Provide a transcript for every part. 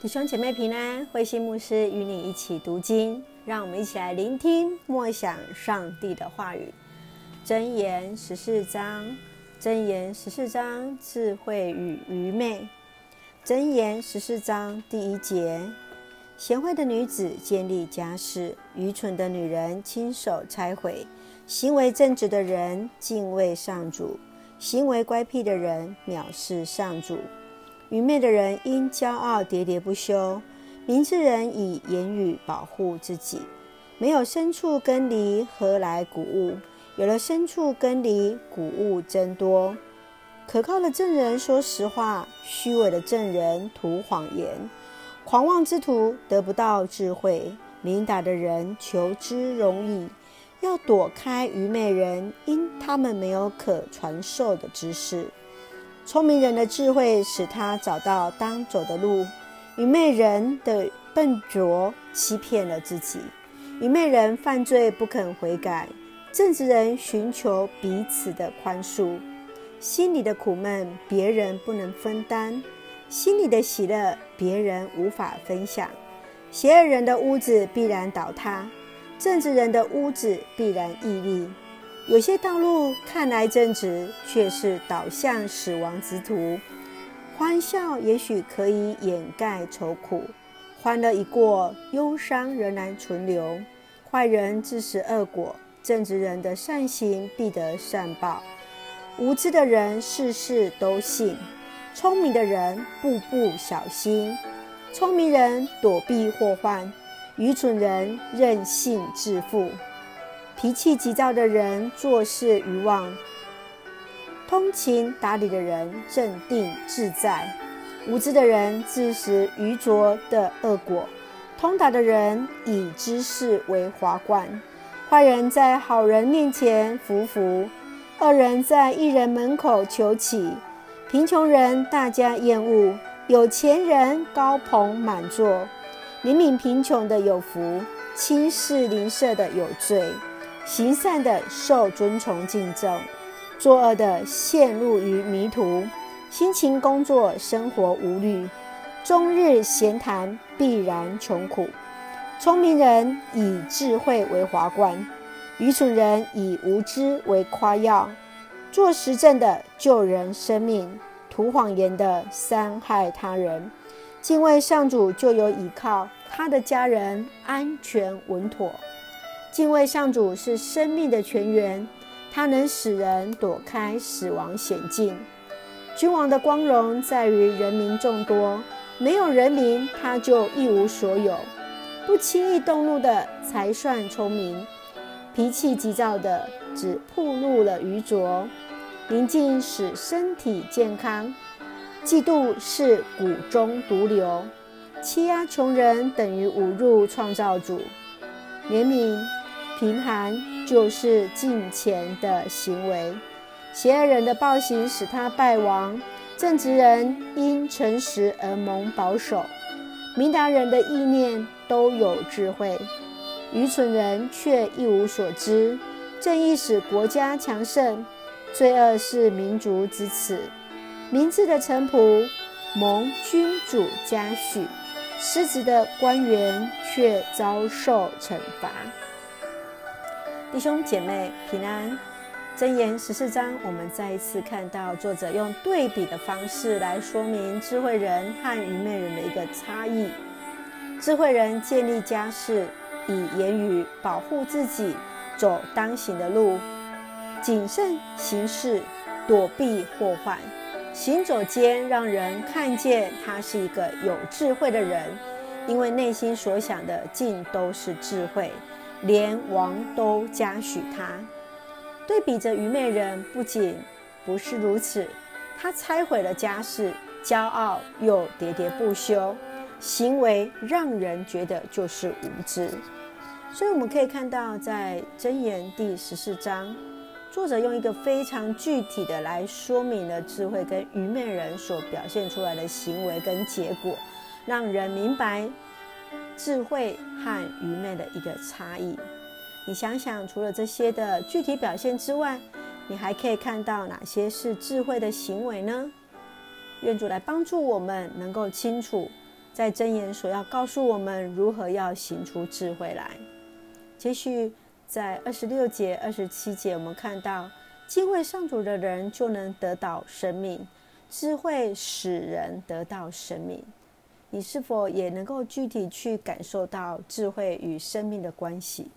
弟兄姐妹平安，慧心牧师与你一起读经，让我们一起来聆听默想上帝的话语。箴言十四章，箴言十四章，智慧与愚昧。箴言十四章第一节：贤惠的女子建立家室，愚蠢的女人亲手拆毁。行为正直的人敬畏上主，行为乖僻的人藐视上主。愚昧的人因骄傲喋喋不休，明智人以言语保护自己。没有牲畜耕犁，何来谷物？有了牲畜耕犁，谷物增多。可靠的证人说实话，虚伪的证人吐谎言。狂妄之徒得不到智慧，明达的人求之容易。要躲开愚昧人，因他们没有可传授的知识。聪明人的智慧使他找到当走的路，愚昧人的笨拙欺骗了自己。愚昧人犯罪不肯悔改，正直人寻求彼此的宽恕。心里的苦闷别人不能分担，心里的喜乐别人无法分享。邪恶人的屋子必然倒塌，正直人的屋子必然屹立。有些道路看来正直，却是导向死亡之途。欢笑也许可以掩盖愁苦，欢乐一过，忧伤仍然存留。坏人自食恶果，正直人的善行必得善报。无知的人事事都信，聪明的人步步小心。聪明人躲避祸患，愚蠢人任性自负。脾气急躁的人做事愚妄，通情达理的人镇定自在。无知的人自食愚拙的恶果，通达的人以知识为华冠。坏人在好人面前俯伏，恶人在义人门口求乞。贫穷人大家厌恶，有钱人高朋满座。怜悯贫穷的有福，轻视邻舍的有罪。行善的受尊崇敬重，作恶的陷入于迷途。辛勤工作，生活无虑；终日闲谈，必然穷苦。聪明人以智慧为华冠，愚蠢人以无知为夸耀。做实证的救人生命，吐谎言的伤害他人。敬畏上主就有依靠，他的家人安全稳妥。敬畏上主是生命的泉源，它能使人躲开死亡险境。君王的光荣在于人民众多，没有人民他就一无所有。不轻易动怒的才算聪明，脾气急躁的只暴露了愚拙。宁静使身体健康，嫉妒是骨中毒瘤。欺压穷人等于侮辱创造主。怜悯。贫寒就是敬虔的行为，邪恶人的暴行使他败亡，正直人因诚实而蒙保守，明达人的意念都有智慧，愚蠢人却一无所知。正义使国家强盛，罪恶是民族之耻。明智的臣仆蒙君主嘉许，失职的官员却遭受惩罚。弟兄姐妹平安，箴言十四章，我们再一次看到作者用对比的方式来说明智慧人和愚昧人的一个差异。智慧人建立家室，以言语保护自己，走当行的路，谨慎行事，躲避祸患。行走间让人看见他是一个有智慧的人，因为内心所想的尽都是智慧。连王都嘉许他，对比着愚昧人，不仅不是如此，他拆毁了家室，骄傲又喋喋不休，行为让人觉得就是无知。所以我们可以看到，在箴言第十四章，作者用一个非常具体的来说明了智慧跟愚昧人所表现出来的行为跟结果，让人明白。智慧和愚昧的一个差异，你想想，除了这些的具体表现之外，你还可以看到哪些是智慧的行为呢？愿主来帮助我们，能够清楚在真言所要告诉我们如何要行出智慧来。接续在二十六节、二十七节，我们看到敬畏上主的人就能得到生命，智慧使人得到生命。你是否也能够具体去感受到智慧与生命的关系？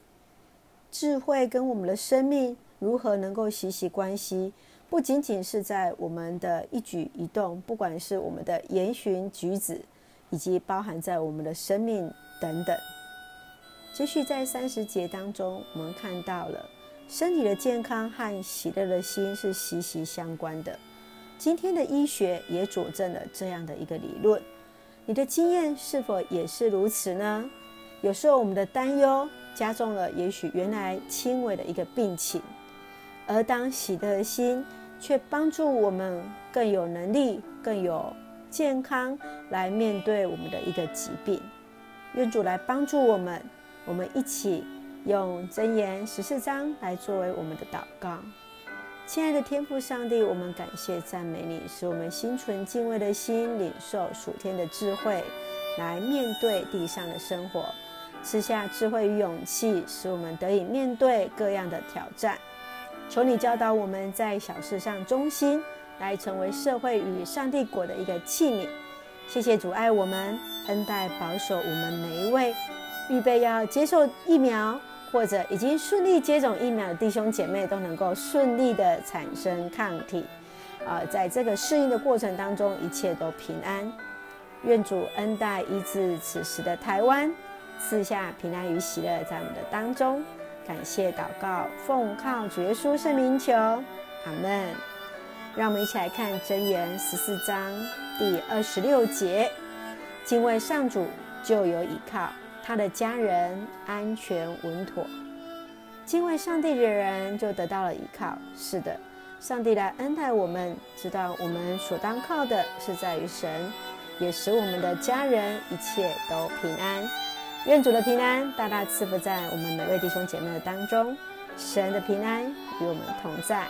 智慧跟我们的生命如何能够息息关系？不仅仅是在我们的一举一动，不管是我们的言行举止，以及包含在我们的生命等等。继续在三十节当中，我们看到了身体的健康和喜乐的心是息息相关的。今天的医学也佐证了这样的一个理论。你的经验是否也是如此呢？有时候我们的担忧加重了，也许原来轻微的一个病情，而当喜乐的心却帮助我们更有能力、更有健康来面对我们的一个疾病。愿主来帮助我们。我们一起用箴言十四章来作为我们的祷告。亲爱的天父上帝，我们感谢赞美你，使我们心存敬畏的心，领受属天的智慧，来面对地上的生活，赐下智慧与勇气，使我们得以面对各样的挑战。求你教导我们在小事上忠心，来成为社会与上帝国的一个器皿。谢谢主爱我们，恩待保守我们每一位。预备要接受疫苗，或者已经顺利接种疫苗的弟兄姐妹，都能够顺利的产生抗体。啊、在这个适应的过程当中，一切都平安。愿主恩待医治此时的台湾，赐下平安与喜乐在我们的当中。感谢祷告，奉靠主耶稣圣名求，阿门。让我们一起来看箴言十四章第二十六节：敬畏上主，就有倚靠。他的家人安全稳妥，敬畏上帝的人就得到了依靠。是的，上帝来恩待我们，知道我们所当靠的是在于神，也使我们的家人一切都平安。愿主的平安大大赐福在我们每位弟兄姐妹的当中，神的平安与我们同在。